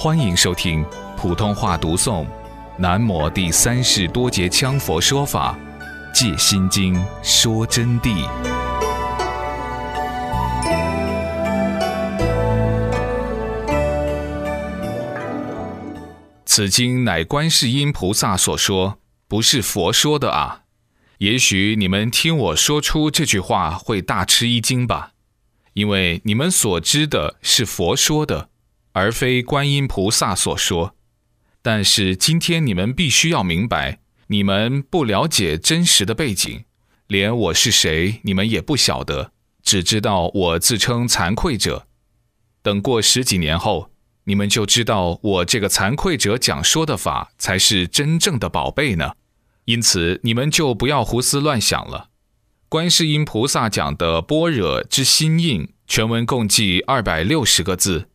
欢迎收听普通话读诵《南摩第三世多杰羌佛说法·戒心经》说真谛。此经乃观世音菩萨所说，不是佛说的啊！也许你们听我说出这句话会大吃一惊吧，因为你们所知的是佛说的，而非观音菩萨所说。但是今天你们必须要明白，你们不了解真实的背景，连我是谁你们也不晓得，只知道我自称惭愧者。等过十几年后。你们就知道我这个惭愧者讲说的法才是真正的宝贝呢，因此你们就不要胡思乱想了。观世音菩萨讲的般若之心印，全文共计二百六十个字，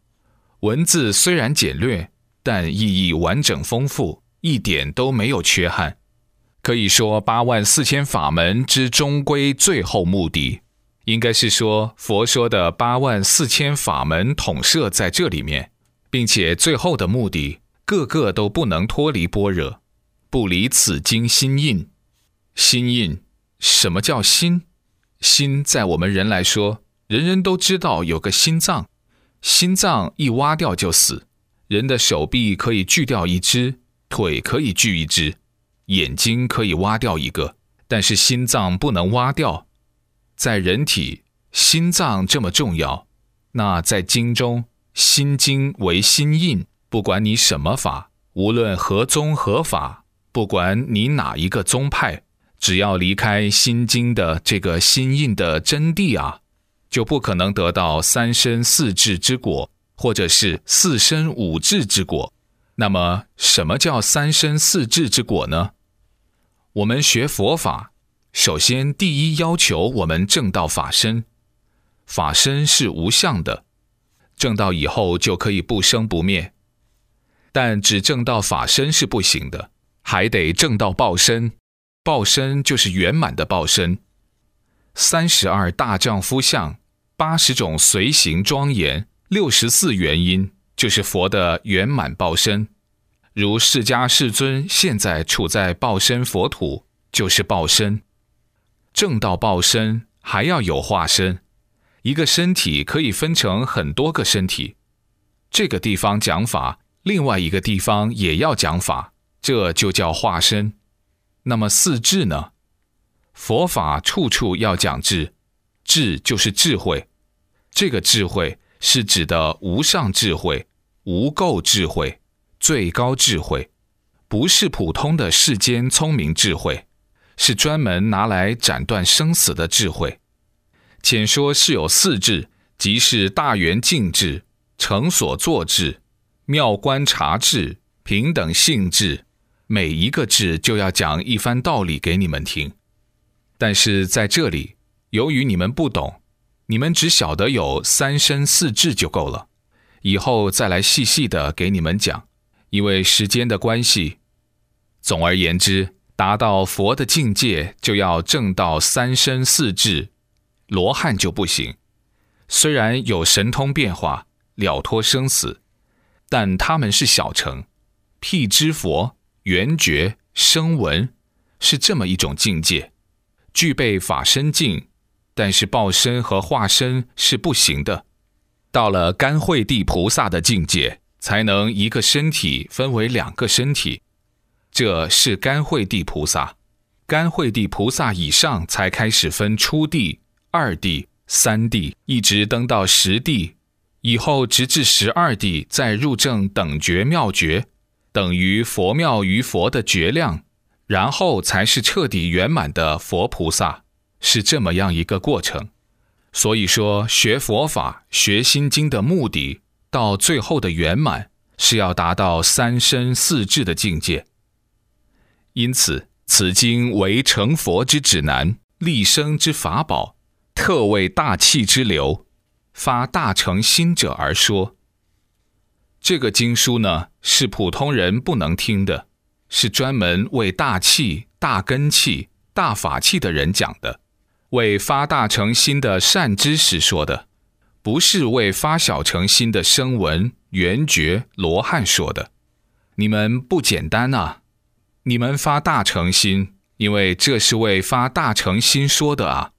文字虽然简略，但意义完整丰富，一点都没有缺憾。可以说八万四千法门之终归最后目的，应该是说佛说的八万四千法门统摄在这里面。并且最后的目的，个个都不能脱离般若，不离此经心印。心印，什么叫心？心在我们人来说，人人都知道有个心脏，心脏一挖掉就死。人的手臂可以锯掉一只，腿可以锯一只，眼睛可以挖掉一个，但是心脏不能挖掉。在人体，心脏这么重要，那在经中。心经为心印，不管你什么法，无论何宗何法，不管你哪一个宗派，只要离开心经的这个心印的真谛啊，就不可能得到三身四智之果，或者是四身五智之果。那么，什么叫三身四智之果呢？我们学佛法，首先第一要求我们正道法身，法身是无相的。证到以后就可以不生不灭，但只证到法身是不行的，还得证到报身。报身就是圆满的报身。三十二大丈夫相，八十种随行庄严，六十四原因，就是佛的圆满报身。如释迦世尊现在处在报身佛土，就是报身。正道报身还要有化身。一个身体可以分成很多个身体，这个地方讲法，另外一个地方也要讲法，这就叫化身。那么四智呢？佛法处处要讲智，智就是智慧，这个智慧是指的无上智慧、无垢智慧、最高智慧，不是普通的世间聪明智慧，是专门拿来斩断生死的智慧。浅说是有四智，即是大圆净智、成所作智、妙观察智、平等性智。每一个智就要讲一番道理给你们听。但是在这里，由于你们不懂，你们只晓得有三身四智就够了。以后再来细细的给你们讲，因为时间的关系。总而言之，达到佛的境界，就要证到三身四智。罗汉就不行，虽然有神通变化了脱生死，但他们是小乘，辟支佛、圆觉、声闻，是这么一种境界，具备法身境，但是报身和化身是不行的。到了甘惠地菩萨的境界，才能一个身体分为两个身体，这是甘惠地菩萨。甘惠地菩萨以上才开始分初地。二地、三地，一直登到十地，以后直至十二地，再入正等觉妙觉，等于佛妙于佛的觉量，然后才是彻底圆满的佛菩萨，是这么样一个过程。所以说，学佛法、学心经的目的，到最后的圆满，是要达到三身四智的境界。因此，此经为成佛之指南，立生之法宝。特为大气之流，发大乘心者而说。这个经书呢，是普通人不能听的，是专门为大气、大根气、大法器的人讲的，为发大乘心的善知识说的。不是为发小成心的声闻、缘觉、罗汉说的。你们不简单啊！你们发大成心，因为这是为发大成心说的啊。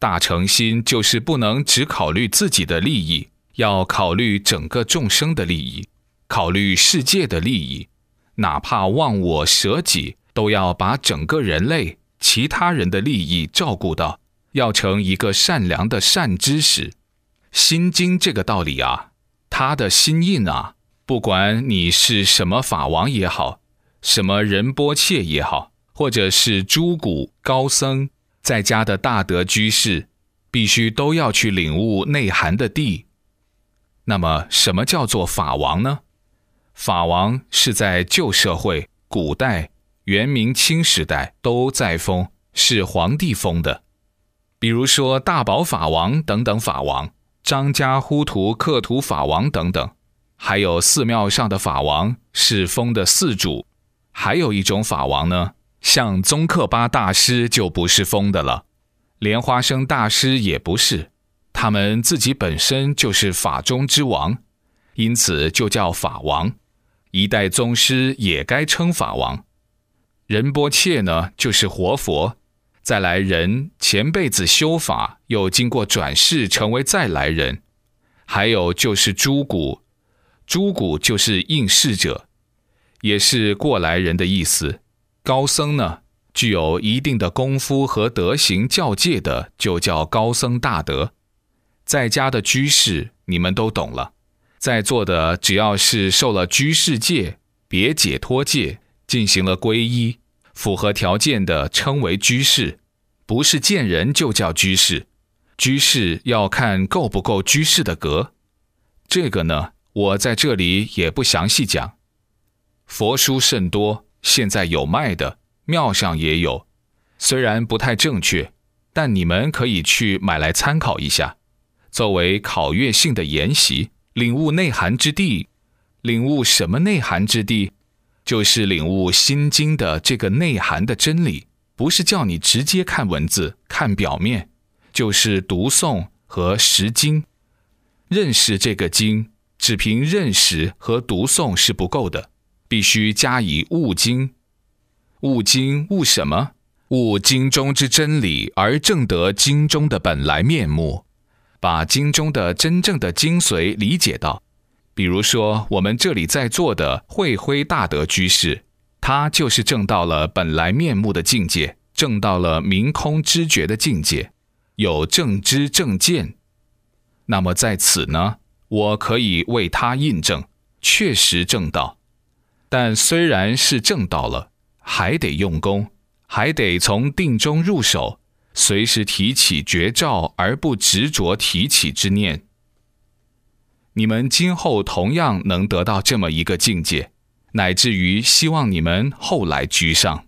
大成心就是不能只考虑自己的利益，要考虑整个众生的利益，考虑世界的利益，哪怕忘我舍己，都要把整个人类、其他人的利益照顾到，要成一个善良的善知识。心经这个道理啊，他的心印啊，不管你是什么法王也好，什么仁波切也好，或者是诸古高僧在家的大德居士，必须都要去领悟内涵的地。那么，什么叫做法王呢？法王是在旧社会、古代、元、明、清时代都在封，是皇帝封的，比如说大宝法王等等法王。张家呼图克图法王等等，还有寺庙上的法王是封的寺主，还有一种法王呢，像宗喀巴大师就不是封的了，莲花生大师也不是，他们自己本身就是法中之王，因此就叫法王。一代宗师也该称法王。仁波切呢，就是活佛。再来人前辈子修法，又经过转世成为再来人，还有就是诸古，诸古就是应世者，也是过来人的意思。高僧呢，具有一定的功夫和德行教戒的，就叫高僧大德。在家的居士，你们都懂了。在座的只要是受了居士戒、别解脱戒，进行了皈依。符合条件的称为居士，不是见人就叫居士。居士要看够不够居士的格。这个呢，我在这里也不详细讲。佛书甚多，现在有卖的，庙上也有。虽然不太正确，但你们可以去买来参考一下，作为考阅性的研习，领悟内涵之地。领悟什么内涵之地？就是领悟《心经》的这个内涵的真理，不是叫你直接看文字、看表面，就是读诵和识经。认识这个经，只凭认识和读诵是不够的，必须加以悟经。悟经悟什么？悟经中之真理，而正得经中的本来面目，把经中的真正的精髓理解到。比如说，我们这里在座的慧辉大德居士，他就是证到了本来面目的境界，证到了明空知觉的境界，有正知正见。那么在此呢，我可以为他印证，确实证到。但虽然是证到了，还得用功，还得从定中入手，随时提起绝照，而不执着提起之念。你们今后同样能得到这么一个境界，乃至于希望你们后来居上。